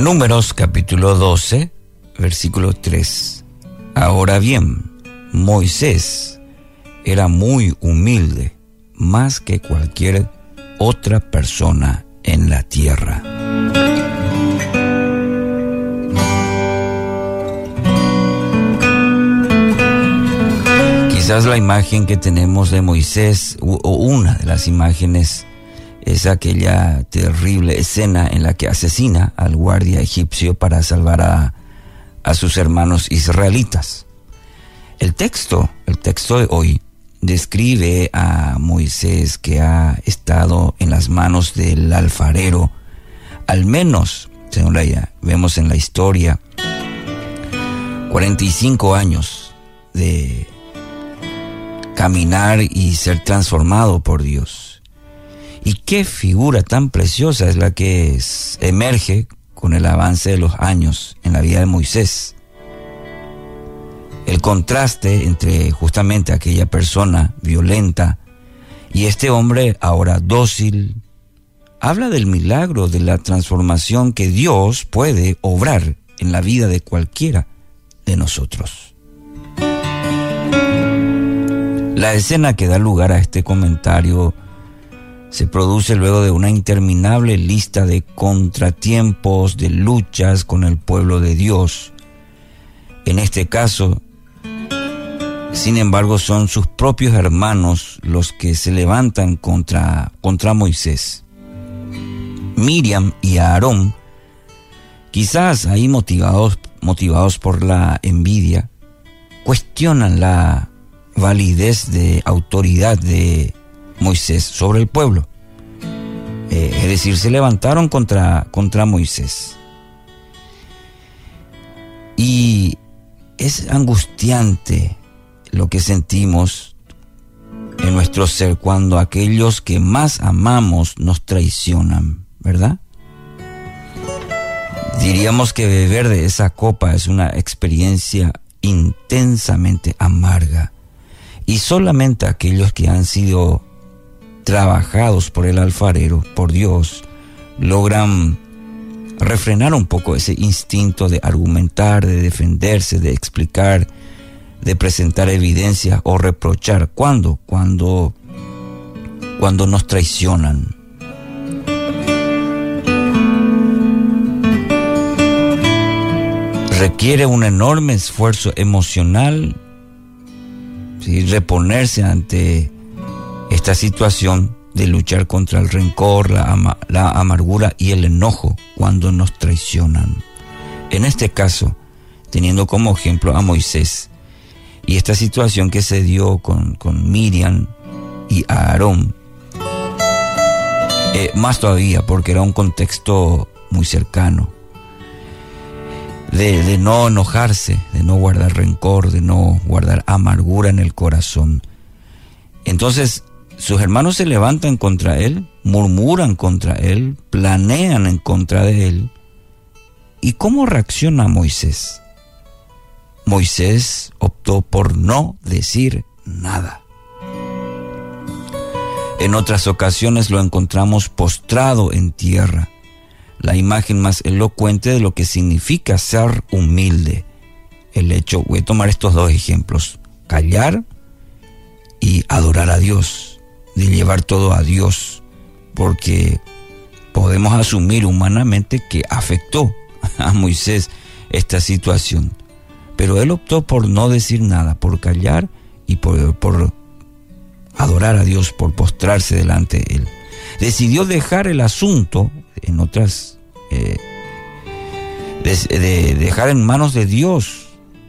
Números capítulo 12, versículo 3. Ahora bien, Moisés era muy humilde, más que cualquier otra persona en la tierra. Quizás la imagen que tenemos de Moisés, o una de las imágenes, es aquella terrible escena en la que asesina al guardia egipcio para salvar a, a sus hermanos israelitas. El texto, el texto de hoy, describe a Moisés que ha estado en las manos del alfarero, al menos, según la, vemos en la historia, 45 años de caminar y ser transformado por Dios. Y qué figura tan preciosa es la que emerge con el avance de los años en la vida de Moisés. El contraste entre justamente aquella persona violenta y este hombre ahora dócil, habla del milagro de la transformación que Dios puede obrar en la vida de cualquiera de nosotros. La escena que da lugar a este comentario se produce luego de una interminable lista de contratiempos, de luchas con el pueblo de Dios. En este caso, sin embargo, son sus propios hermanos los que se levantan contra, contra Moisés. Miriam y Aarón, quizás ahí motivados, motivados por la envidia, cuestionan la validez de autoridad de Moisés sobre el pueblo. Eh, es decir, se levantaron contra, contra Moisés. Y es angustiante lo que sentimos en nuestro ser cuando aquellos que más amamos nos traicionan, ¿verdad? Diríamos que beber de esa copa es una experiencia intensamente amarga y solamente aquellos que han sido trabajados por el alfarero, por Dios, logran refrenar un poco ese instinto de argumentar, de defenderse, de explicar, de presentar evidencia o reprochar. ¿Cuándo? Cuando, cuando nos traicionan. Requiere un enorme esfuerzo emocional reponerse ante esta situación de luchar contra el rencor, la, amargura y el enojo cuando nos traicionan. En este caso, teniendo como ejemplo a Moisés y esta situación que se dio con, con Miriam y Aarón, eh, más todavía porque era un contexto muy cercano de, no enojarse, de no guardar rencor, de no guardar amargura en el corazón. Entonces, sus hermanos se levantan contra él, murmuran contra él, planean en contra de él. ¿Y cómo reacciona Moisés? Moisés optó por no decir nada. En otras ocasiones lo encontramos postrado en tierra la imagen más elocuente de lo que significa ser humilde. El hecho, voy a tomar estos dos ejemplos, callar y adorar a Dios, de llevar todo a Dios, porque podemos asumir humanamente que afectó a Moisés esta situación, pero él optó por no decir nada, por callar y por, por adorar a Dios, por postrarse delante de él. Decidió dejar el asunto en otras, eh, de, dejar en manos de Dios,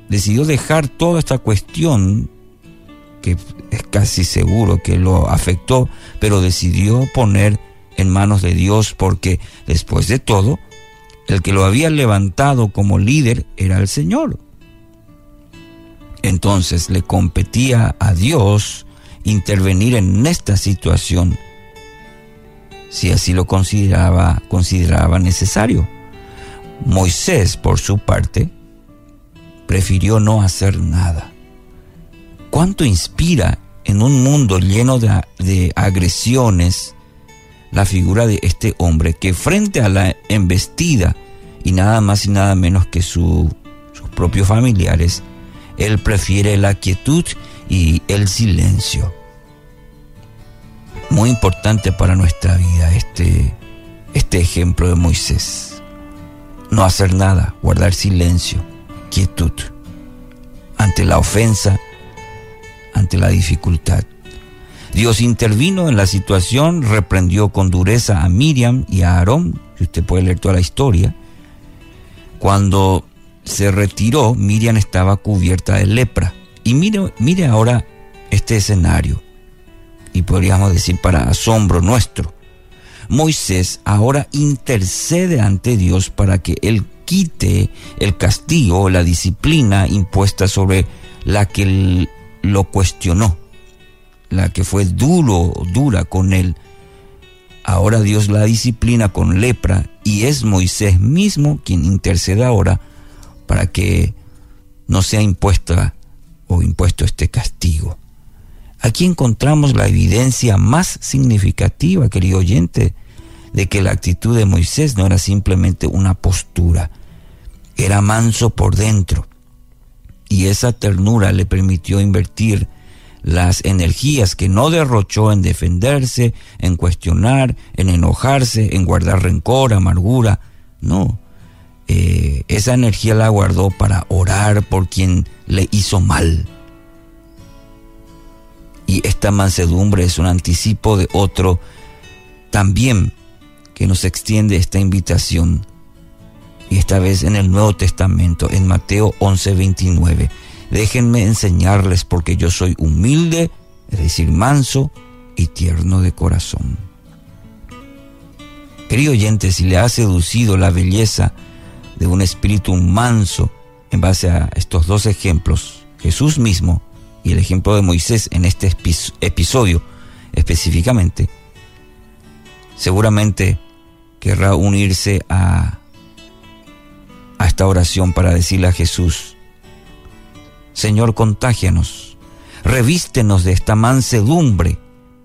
decidió dejar toda esta cuestión que es casi seguro que lo afectó, pero decidió poner en manos de Dios porque después de todo, el que lo había levantado como líder era el Señor. Entonces le competía a Dios intervenir en esta situación si así lo consideraba, consideraba necesario. Moisés, por su parte, prefirió no hacer nada. ¿Cuánto inspira en un mundo lleno de, agresiones la figura de este hombre que frente a la embestida y nada más y nada menos que sus propios familiares, él prefiere la quietud y el silencio. Muy importante para nuestra vida este, este ejemplo de Moisés. No hacer nada, guardar silencio, quietud, ante la ofensa, ante la dificultad. Dios intervino en la situación, reprendió con dureza a Miriam y a Aarón, usted puede leer toda la historia. Cuando se retiró, Miriam estaba cubierta de lepra. Y mire, mire ahora este escenario, y podríamos decir para asombro nuestro. Moisés ahora intercede ante Dios para que Él quite el castigo, la disciplina impuesta sobre la que lo cuestionó la que fue duro, dura con él, ahora Dios la disciplina con lepra y es Moisés mismo quien intercede ahora para que no sea impuesta o impuesto este castigo. Aquí encontramos la evidencia más significativa, querido oyente, de que la actitud de Moisés no era simplemente una postura, era manso por dentro. Y esa ternura le permitió invertir las energías que no derrochó en defenderse, en cuestionar, en enojarse, en guardar rencor, amargura. No, eh, esa energía la guardó para orar por quien le hizo mal. Y esta mansedumbre es un anticipo de otro también que nos extiende esta invitación. Y esta vez en el Nuevo Testamento, en Mateo 11:29 Déjenme enseñarles porque yo soy humilde, es decir, manso y tierno de corazón. Querido oyente, si le ha seducido la belleza de un espíritu manso en base a estos dos ejemplos, Jesús mismo y el ejemplo de Moisés en este episodio específicamente, seguramente querrá unirse a, a oración para decirle a Jesús, Señor, contágianos, revístenos de esta mansedumbre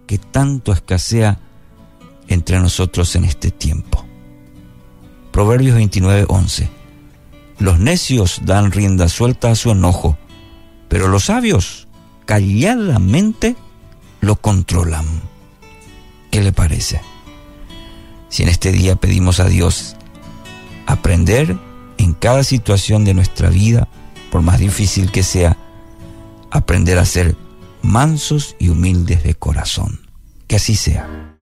que tanto escasea entre nosotros en este tiempo. Proverbios 29, 11. Los necios dan rienda suelta a su enojo, pero los sabios calladamente lo controlan. ¿Qué le parece? Si en este día pedimos a Dios aprender en cada situación de nuestra vida por más difícil que sea, aprender a ser mansos y humildes de corazón. Que así sea.